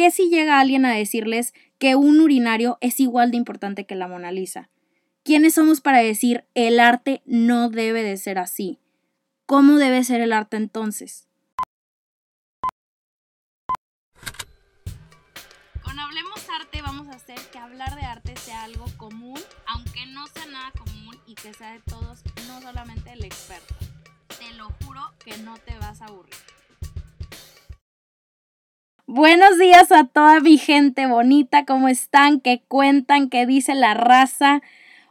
¿Qué si llega alguien a decirles que un urinario es igual de importante que la Mona Lisa? ¿Quiénes somos para decir el arte no debe de ser así? ¿Cómo debe ser el arte entonces? Con Hablemos Arte vamos a hacer que hablar de arte sea algo común, aunque no sea nada común y que sea de todos, no solamente el experto. Te lo juro que no te vas a aburrir. Buenos días a toda mi gente bonita, ¿cómo están? ¿Qué cuentan? ¿Qué dice la raza?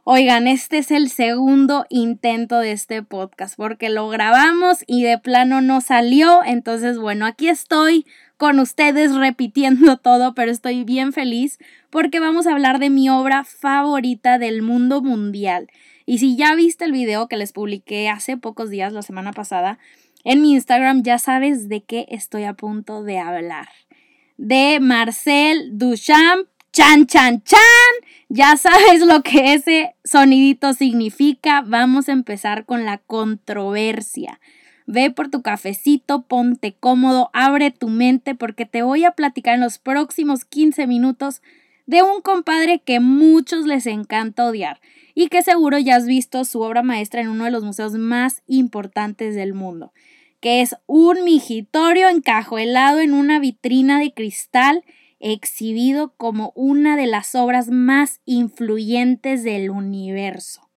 Oigan, este es el segundo intento de este podcast porque lo grabamos y de plano no salió. Entonces, bueno, aquí estoy con ustedes repitiendo todo, pero estoy bien feliz porque vamos a hablar de mi obra favorita del mundo mundial. Y si ya viste el video que les publiqué hace pocos días, la semana pasada, en mi Instagram, ya sabes de qué estoy a punto de hablar de Marcel Duchamp. Chan, chan, chan. Ya sabes lo que ese sonidito significa. Vamos a empezar con la controversia. Ve por tu cafecito, ponte cómodo, abre tu mente porque te voy a platicar en los próximos 15 minutos de un compadre que muchos les encanta odiar y que seguro ya has visto su obra maestra en uno de los museos más importantes del mundo que es un migitorio encajuelado en una vitrina de cristal exhibido como una de las obras más influyentes del universo.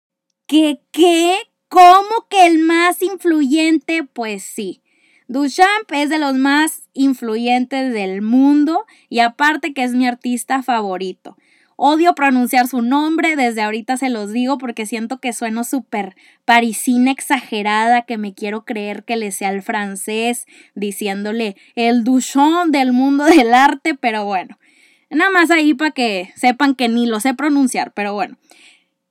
¿Qué qué? ¿Cómo que el más influyente? Pues sí. Duchamp es de los más influyentes del mundo y aparte que es mi artista favorito. Odio pronunciar su nombre, desde ahorita se los digo porque siento que sueno súper parisina exagerada, que me quiero creer que le sea el francés, diciéndole el Duchamp del mundo del arte, pero bueno, nada más ahí para que sepan que ni lo sé pronunciar, pero bueno.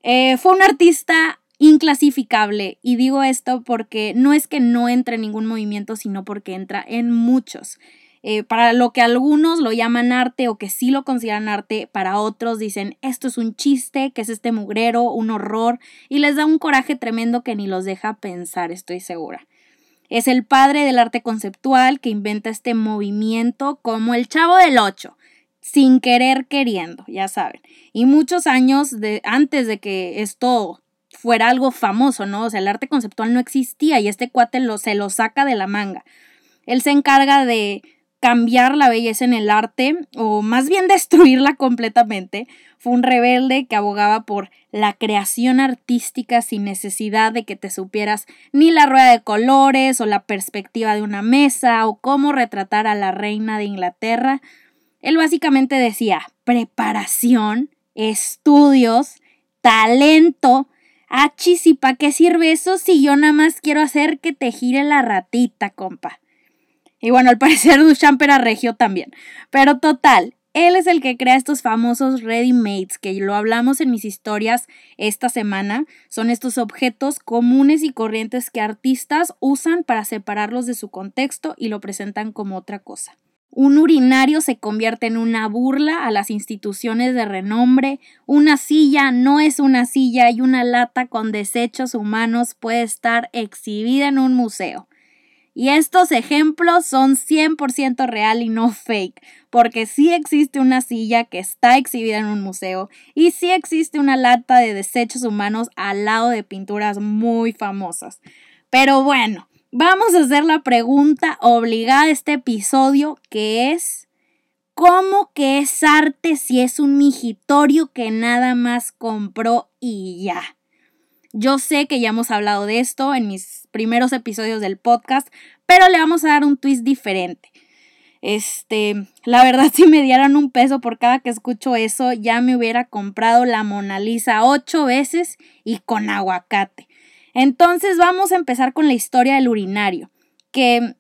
Eh, fue un artista inclasificable y digo esto porque no es que no entre en ningún movimiento, sino porque entra en muchos. Eh, para lo que algunos lo llaman arte o que sí lo consideran arte, para otros dicen esto es un chiste, que es este mugrero, un horror, y les da un coraje tremendo que ni los deja pensar, estoy segura. Es el padre del arte conceptual que inventa este movimiento como el chavo del ocho, sin querer queriendo, ya saben. Y muchos años de, antes de que esto fuera algo famoso, ¿no? O sea, el arte conceptual no existía y este cuate lo, se lo saca de la manga. Él se encarga de cambiar la belleza en el arte, o más bien destruirla completamente. Fue un rebelde que abogaba por la creación artística sin necesidad de que te supieras ni la rueda de colores o la perspectiva de una mesa o cómo retratar a la reina de Inglaterra. Él básicamente decía preparación, estudios, talento. Achis, ¿y para qué sirve eso si yo nada más quiero hacer que te gire la ratita, compa? Y bueno, al parecer Duchamp era regio también. Pero total, él es el que crea estos famosos ready-mates que lo hablamos en mis historias esta semana. Son estos objetos comunes y corrientes que artistas usan para separarlos de su contexto y lo presentan como otra cosa. Un urinario se convierte en una burla a las instituciones de renombre, una silla no es una silla y una lata con desechos humanos puede estar exhibida en un museo. Y estos ejemplos son 100% real y no fake, porque sí existe una silla que está exhibida en un museo y sí existe una lata de desechos humanos al lado de pinturas muy famosas. Pero bueno, vamos a hacer la pregunta obligada de este episodio, que es, ¿cómo que es arte si es un migitorio que nada más compró y ya? Yo sé que ya hemos hablado de esto en mis primeros episodios del podcast, pero le vamos a dar un twist diferente. Este, la verdad, si me dieran un peso por cada que escucho eso, ya me hubiera comprado la Mona Lisa ocho veces y con aguacate. Entonces vamos a empezar con la historia del urinario, que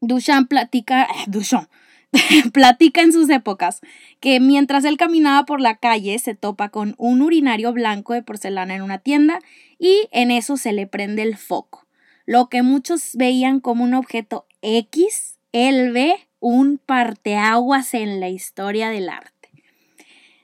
Duchamp platica, eh, Duchamp, platica en sus épocas que mientras él caminaba por la calle se topa con un urinario blanco de porcelana en una tienda y en eso se le prende el foco. Lo que muchos veían como un objeto X, él ve un parteaguas en la historia del arte.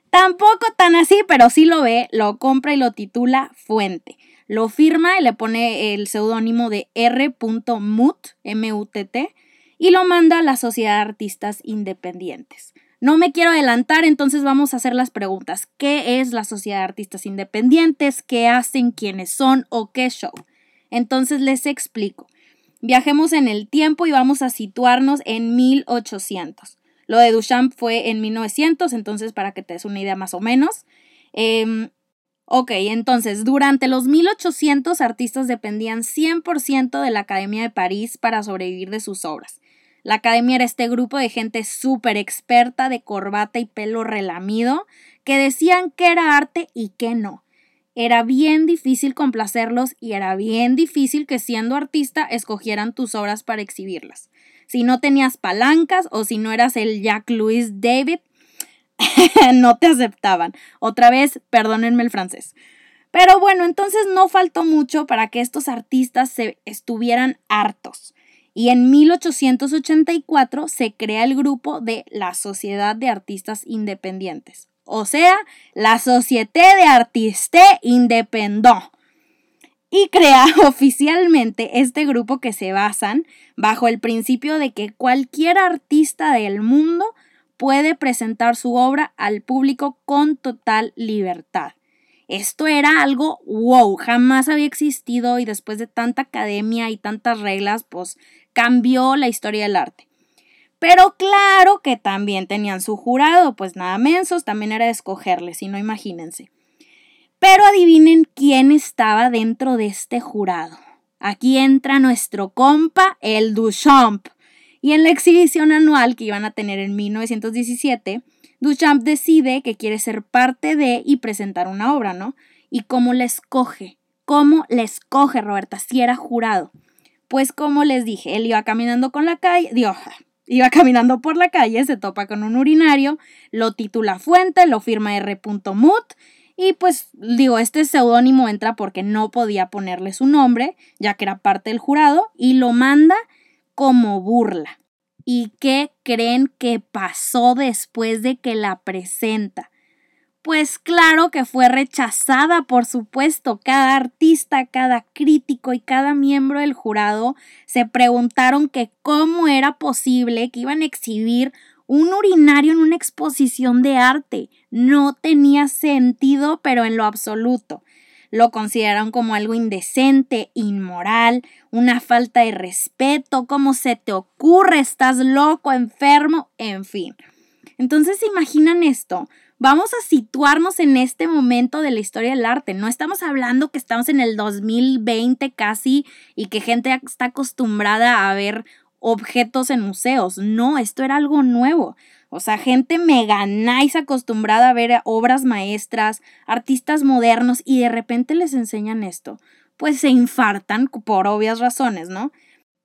Tampoco tan así, pero sí lo ve, lo compra y lo titula Fuente. Lo firma y le pone el seudónimo de R.mut, M-U-T-T, y lo manda la Sociedad de Artistas Independientes. No me quiero adelantar, entonces vamos a hacer las preguntas. ¿Qué es la Sociedad de Artistas Independientes? ¿Qué hacen? ¿Quiénes son? ¿O qué show? Entonces les explico. Viajemos en el tiempo y vamos a situarnos en 1800. Lo de Duchamp fue en 1900, entonces para que te des una idea más o menos. Em, ok, entonces durante los 1800 artistas dependían 100% de la Academia de París para sobrevivir de sus obras. La academia era este grupo de gente súper experta de corbata y pelo relamido que decían que era arte y que no. Era bien difícil complacerlos y era bien difícil que siendo artista escogieran tus obras para exhibirlas. Si no tenías palancas o si no eras el Jack Louis David, no te aceptaban. Otra vez, perdónenme el francés. Pero bueno, entonces no faltó mucho para que estos artistas se estuvieran hartos y en 1884 se crea el grupo de la Sociedad de Artistas Independientes, o sea, la Société de Artistes Indépendants. Y crea oficialmente este grupo que se basan bajo el principio de que cualquier artista del mundo puede presentar su obra al público con total libertad. Esto era algo wow, jamás había existido y después de tanta academia y tantas reglas, pues cambió la historia del arte. Pero claro que también tenían su jurado, pues nada mensos, también era de escogerles, si no imagínense. Pero adivinen quién estaba dentro de este jurado. Aquí entra nuestro compa, el Duchamp. Y en la exhibición anual que iban a tener en 1917, Duchamp decide que quiere ser parte de y presentar una obra, ¿no? ¿Y cómo la escoge? ¿Cómo la escoge, Roberta, si era jurado? Pues como les dije, él iba caminando con la calle, iba caminando por la calle, se topa con un urinario, lo titula Fuente, lo firma R.Mut y pues digo, este seudónimo entra porque no podía ponerle su nombre, ya que era parte del jurado, y lo manda como burla. ¿Y qué creen que pasó después de que la presenta? Pues claro que fue rechazada, por supuesto. Cada artista, cada crítico y cada miembro del jurado se preguntaron que cómo era posible que iban a exhibir un urinario en una exposición de arte. No tenía sentido, pero en lo absoluto. Lo consideraron como algo indecente, inmoral, una falta de respeto, ¿cómo se te ocurre? ¿Estás loco, enfermo? En fin. Entonces, imaginan esto? Vamos a situarnos en este momento de la historia del arte. No estamos hablando que estamos en el 2020 casi y que gente está acostumbrada a ver objetos en museos. No, esto era algo nuevo. O sea, gente mega nice acostumbrada a ver obras maestras, artistas modernos y de repente les enseñan esto. Pues se infartan por obvias razones, ¿no?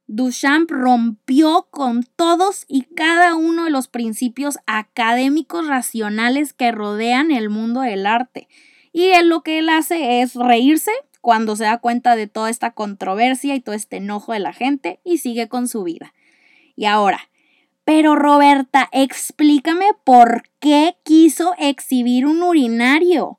Duchamp rompió con todos y cada uno de los principios académicos racionales que rodean el mundo del arte. Y él lo que él hace es reírse cuando se da cuenta de toda esta controversia y todo este enojo de la gente y sigue con su vida. Y ahora, pero Roberta, explícame por qué quiso exhibir un urinario.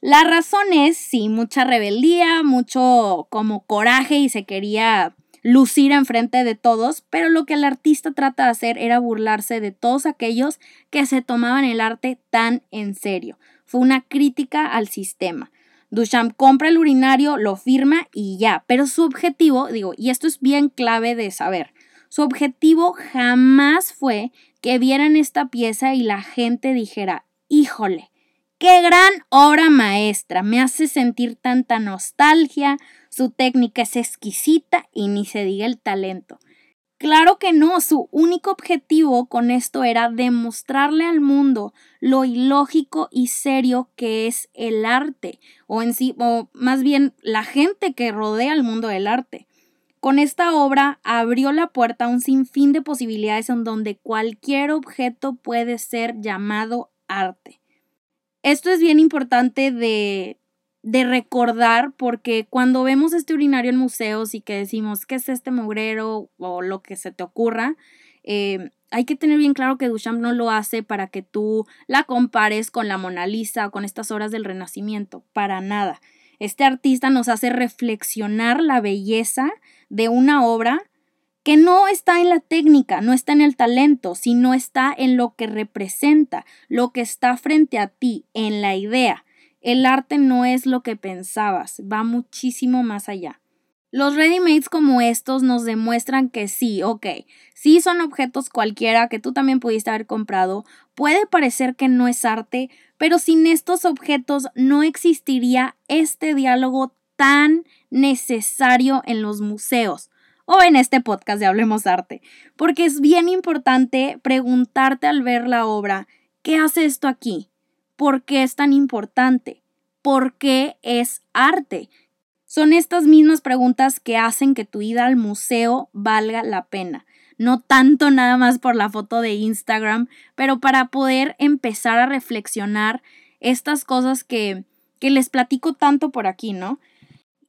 La razón es, sí, mucha rebeldía, mucho como coraje y se quería lucir enfrente de todos, pero lo que el artista trata de hacer era burlarse de todos aquellos que se tomaban el arte tan en serio. Fue una crítica al sistema. Duchamp compra el urinario, lo firma y ya, pero su objetivo, digo, y esto es bien clave de saber, su objetivo jamás fue que vieran esta pieza y la gente dijera, híjole, qué gran obra maestra, me hace sentir tanta nostalgia, su técnica es exquisita y ni se diga el talento. Claro que no, su único objetivo con esto era demostrarle al mundo lo ilógico y serio que es el arte, o en sí, o más bien la gente que rodea el mundo del arte. Con esta obra abrió la puerta a un sinfín de posibilidades en donde cualquier objeto puede ser llamado arte. Esto es bien importante de, de recordar, porque cuando vemos este urinario en museos y que decimos, ¿qué es este mugrero? o lo que se te ocurra, eh, hay que tener bien claro que Duchamp no lo hace para que tú la compares con la Mona Lisa o con estas obras del Renacimiento, para nada. Este artista nos hace reflexionar la belleza de una obra que no está en la técnica, no está en el talento, sino está en lo que representa, lo que está frente a ti, en la idea. El arte no es lo que pensabas, va muchísimo más allá. Los ready-mades como estos nos demuestran que sí, ok, sí son objetos cualquiera que tú también pudiste haber comprado, puede parecer que no es arte, pero sin estos objetos no existiría este diálogo tan necesario en los museos o en este podcast de Hablemos Arte, porque es bien importante preguntarte al ver la obra, ¿qué hace esto aquí? ¿Por qué es tan importante? ¿Por qué es arte? Son estas mismas preguntas que hacen que tu ida al museo valga la pena. No tanto nada más por la foto de Instagram, pero para poder empezar a reflexionar estas cosas que, que les platico tanto por aquí, ¿no?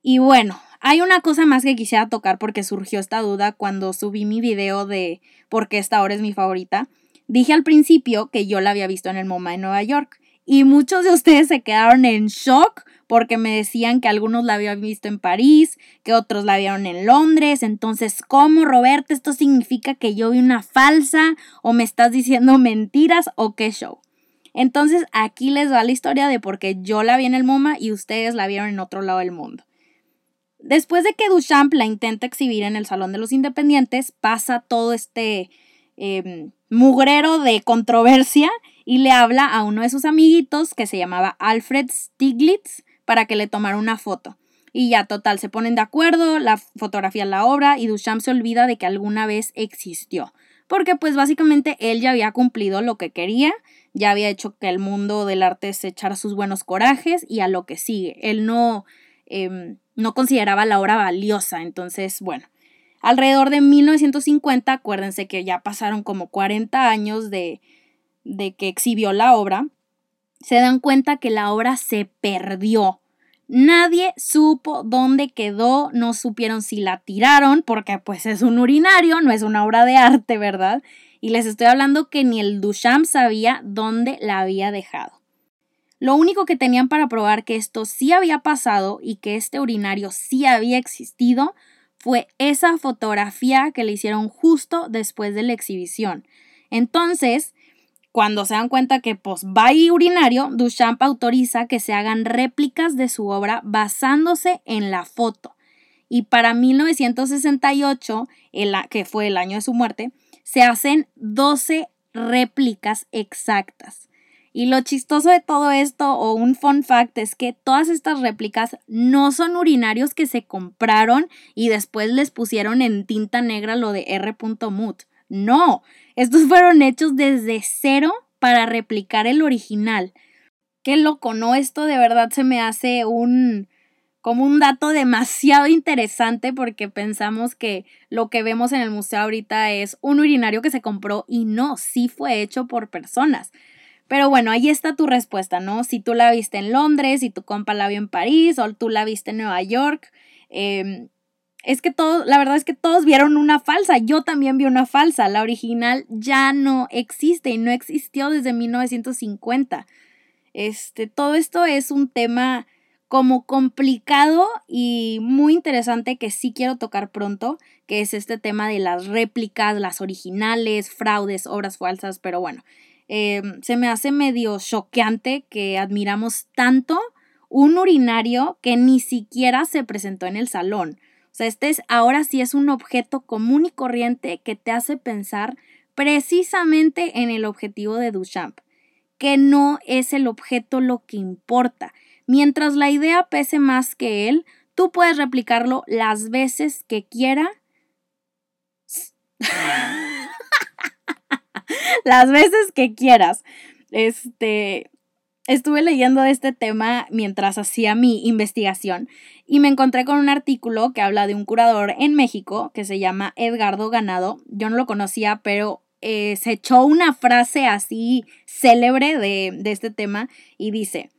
Y bueno, hay una cosa más que quisiera tocar porque surgió esta duda cuando subí mi video de por qué esta hora es mi favorita. Dije al principio que yo la había visto en el MoMA de Nueva York y muchos de ustedes se quedaron en shock porque me decían que algunos la habían visto en París, que otros la vieron en Londres. Entonces, ¿cómo, Roberto? ¿Esto significa que yo vi una falsa o me estás diciendo mentiras o qué show? Entonces, aquí les va la historia de por qué yo la vi en el MoMA y ustedes la vieron en otro lado del mundo. Después de que Duchamp la intenta exhibir en el Salón de los Independientes, pasa todo este em, mugrero de controversia y le habla a uno de sus amiguitos que se llamaba Alfred Stiglitz para que le tomara una foto. Y ya, total, se ponen de acuerdo, la fotografía la obra y Duchamp se olvida de que alguna vez existió. Porque pues básicamente él ya había cumplido lo que quería, ya había hecho que el mundo del arte se echara sus buenos corajes y a lo que sigue. Él no Em, no consideraba la obra valiosa. Entonces, bueno, alrededor de 1950, acuérdense que ya pasaron como 40 años de, de que exhibió la obra, se dan cuenta que la obra se perdió. Nadie supo dónde quedó, no supieron si la tiraron, porque pues es un urinario, no es una obra de arte, ¿verdad? Y les estoy hablando que ni el Duchamp sabía dónde la había dejado. Lo único que tenían para probar que esto sí había pasado y que este urinario sí había existido fue esa fotografía que le hicieron justo después de la exhibición. Entonces, cuando se dan cuenta que pues va y urinario, Duchamp autoriza que se hagan réplicas de su obra basándose en la foto. Y para 1968, que fue el año de su muerte, se hacen 12 réplicas exactas. Y lo chistoso de todo esto, o un fun fact, es que todas estas réplicas no son urinarios que se compraron y después les pusieron en tinta negra lo de R.Mut. No, estos fueron hechos desde cero para replicar el original. Qué loco, ¿no? Esto de verdad se me hace un como un dato demasiado interesante porque pensamos que lo que vemos en el museo ahorita es un urinario que se compró y no, sí fue hecho por personas. Pero bueno, ahí está tu respuesta, ¿no? Si tú la viste en Londres, si tu compa la vio en París o tú la viste en Nueva York. Em, es que todos, la verdad es que todos vieron una falsa. Yo también vi una falsa. La original ya no existe y no existió desde 1950. Este, todo esto es un tema como complicado y muy interesante que sí quiero tocar pronto, que es este tema de las réplicas, las originales, fraudes, obras falsas, pero bueno, Em, se me hace medio choqueante que admiramos tanto un urinario que ni siquiera se presentó en el salón. O sea, este es ahora sí es un objeto común y corriente que te hace pensar precisamente en el objetivo de Duchamp, que no es el objeto lo que importa. Mientras la idea pese más que él, tú puedes replicarlo las veces que quiera. las veces que quieras. Este, estuve leyendo este tema mientras hacía mi investigación y me encontré con un artículo que habla de un curador en México que se llama Edgardo Ganado. Yo no lo conocía, pero eh, se echó una frase así célebre de, de este tema y dice,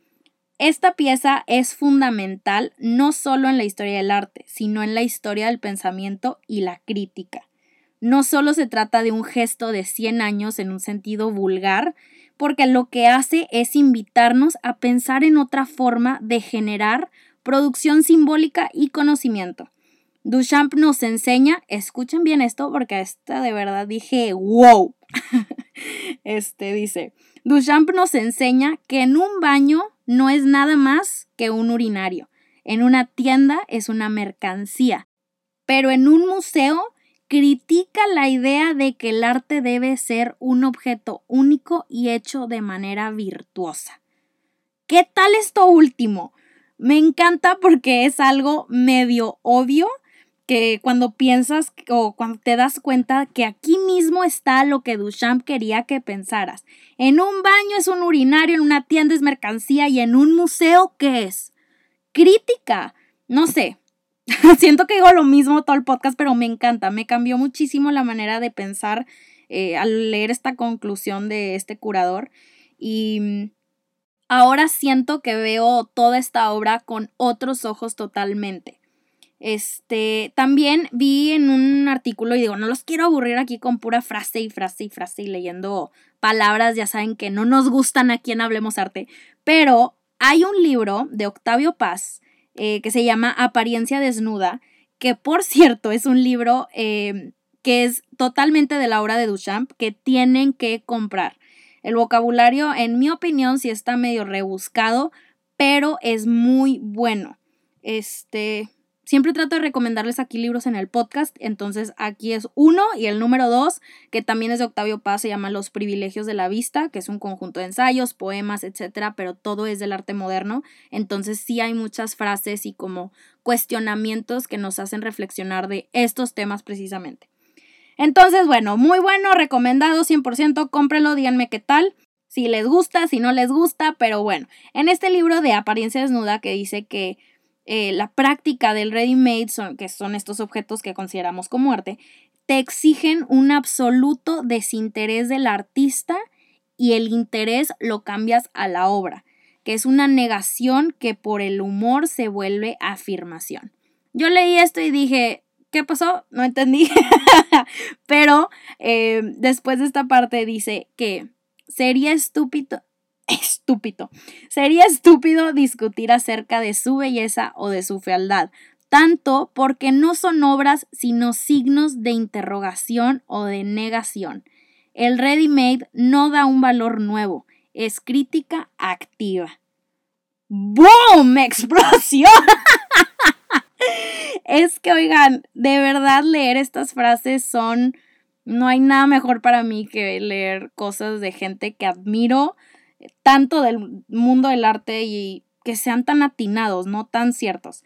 esta pieza es fundamental no solo en la historia del arte, sino en la historia del pensamiento y la crítica. No solo se trata de un gesto de 100 años en un sentido vulgar, porque lo que hace es invitarnos a pensar en otra forma de generar producción simbólica y conocimiento. Duchamp nos enseña, escuchen bien esto porque esta de verdad dije, wow. este dice, Duchamp nos enseña que en un baño no es nada más que un urinario. En una tienda es una mercancía. Pero en un museo critica la idea de que el arte debe ser un objeto único y hecho de manera virtuosa. ¿Qué tal esto último? Me encanta porque es algo medio obvio que cuando piensas o cuando te das cuenta que aquí mismo está lo que Duchamp quería que pensaras. En un baño es un urinario, en una tienda es mercancía y en un museo, ¿qué es? Crítica. No sé, Siento que digo lo mismo todo el podcast, pero me encanta. Me cambió muchísimo la manera de pensar eh, al leer esta conclusión de este curador. Y mm, ahora siento que veo toda esta obra con otros ojos totalmente. Este, también vi en un artículo y digo, no los quiero aburrir aquí con pura frase y frase y frase y leyendo palabras, ya saben que no nos gustan aquí en Hablemos Arte, pero hay un libro de Octavio Paz eh, que se llama Apariencia Desnuda, que por cierto es un libro eh, que es totalmente de la obra de Duchamp, que tienen que comprar. El vocabulario, en mi opinión, sí está medio rebuscado, pero es muy bueno. Este, Siempre trato de recomendarles aquí libros en el podcast, entonces aquí es uno y el número dos, que también es de Octavio Paz, se llama Los privilegios de la vista, que es un conjunto de ensayos, poemas, etcétera, pero todo es del arte moderno, entonces sí hay muchas frases y como cuestionamientos que nos hacen reflexionar de estos temas precisamente. Entonces, bueno, muy bueno, recomendado 100%, cómprenlo, díganme qué tal si les gusta, si no les gusta, pero bueno, en este libro de apariencia desnuda que dice que eh, la práctica del ready-made, que son estos objetos que consideramos como arte, te exigen un absoluto desinterés del artista y el interés lo cambias a la obra, que es una negación que por el humor se vuelve afirmación. Yo leí esto y dije, ¿qué pasó? No entendí. Pero eh, después de esta parte dice que sería estúpido, estúpido. Sería estúpido discutir acerca de su belleza o de su fealdad, tanto porque no son obras sino signos de interrogación o de negación. El ready-made no da un valor nuevo, es crítica activa. ¡Boom! ¡Explosión! es que, oigan, de verdad leer estas frases son... No hay nada mejor para mí que leer cosas de gente que admiro, tanto del mundo del arte y que sean tan atinados, no tan ciertos.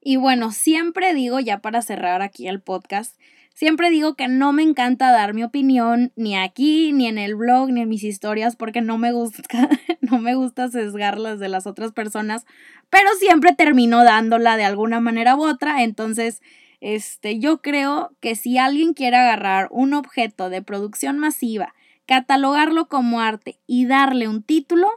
Y bueno, siempre digo, ya para cerrar aquí el podcast, siempre digo que no me encanta dar mi opinión ni aquí, ni en el blog, ni en mis historias, porque no me gusta, no me gusta sesgarlas de las otras personas, pero siempre termino dándola de alguna manera u otra, entonces, este, yo creo que si alguien quiere agarrar un objeto de producción masiva, catalogarlo como arte y darle un título,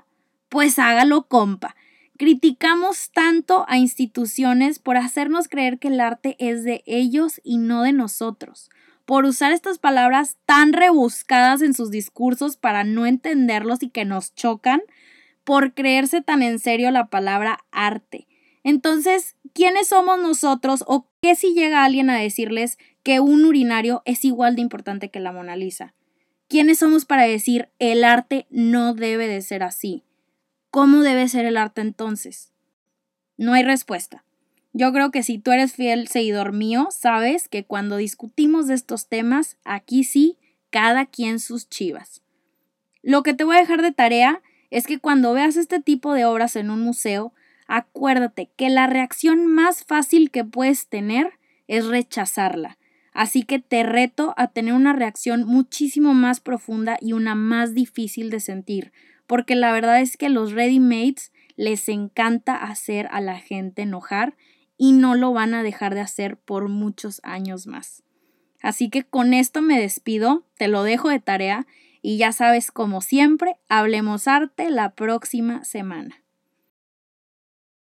pues hágalo compa. Criticamos tanto a instituciones por hacernos creer que el arte es de ellos y no de nosotros, por usar estas palabras tan rebuscadas en sus discursos para no entenderlos y que nos chocan, por creerse tan en serio la palabra arte. Entonces, ¿quiénes somos nosotros o qué si llega alguien a decirles que un urinario es igual de importante que la Mona Lisa? ¿Quiénes somos para decir el arte no debe de ser así? ¿Cómo debe ser el arte entonces? No hay respuesta. Yo creo que si tú eres fiel seguidor mío, sabes que cuando discutimos de estos temas, aquí sí, cada quien sus chivas. Lo que te voy a dejar de tarea es que cuando veas este tipo de obras en un museo, acuérdate que la reacción más fácil que puedes tener es rechazarla. Así que te reto a tener una reacción muchísimo más profunda y una más difícil de sentir, porque la verdad es que los ready-mades les encanta hacer a la gente enojar y no lo van a dejar de hacer por muchos años más. Así que con esto me despido, te lo dejo de tarea y ya sabes, como siempre, hablemos arte la próxima semana.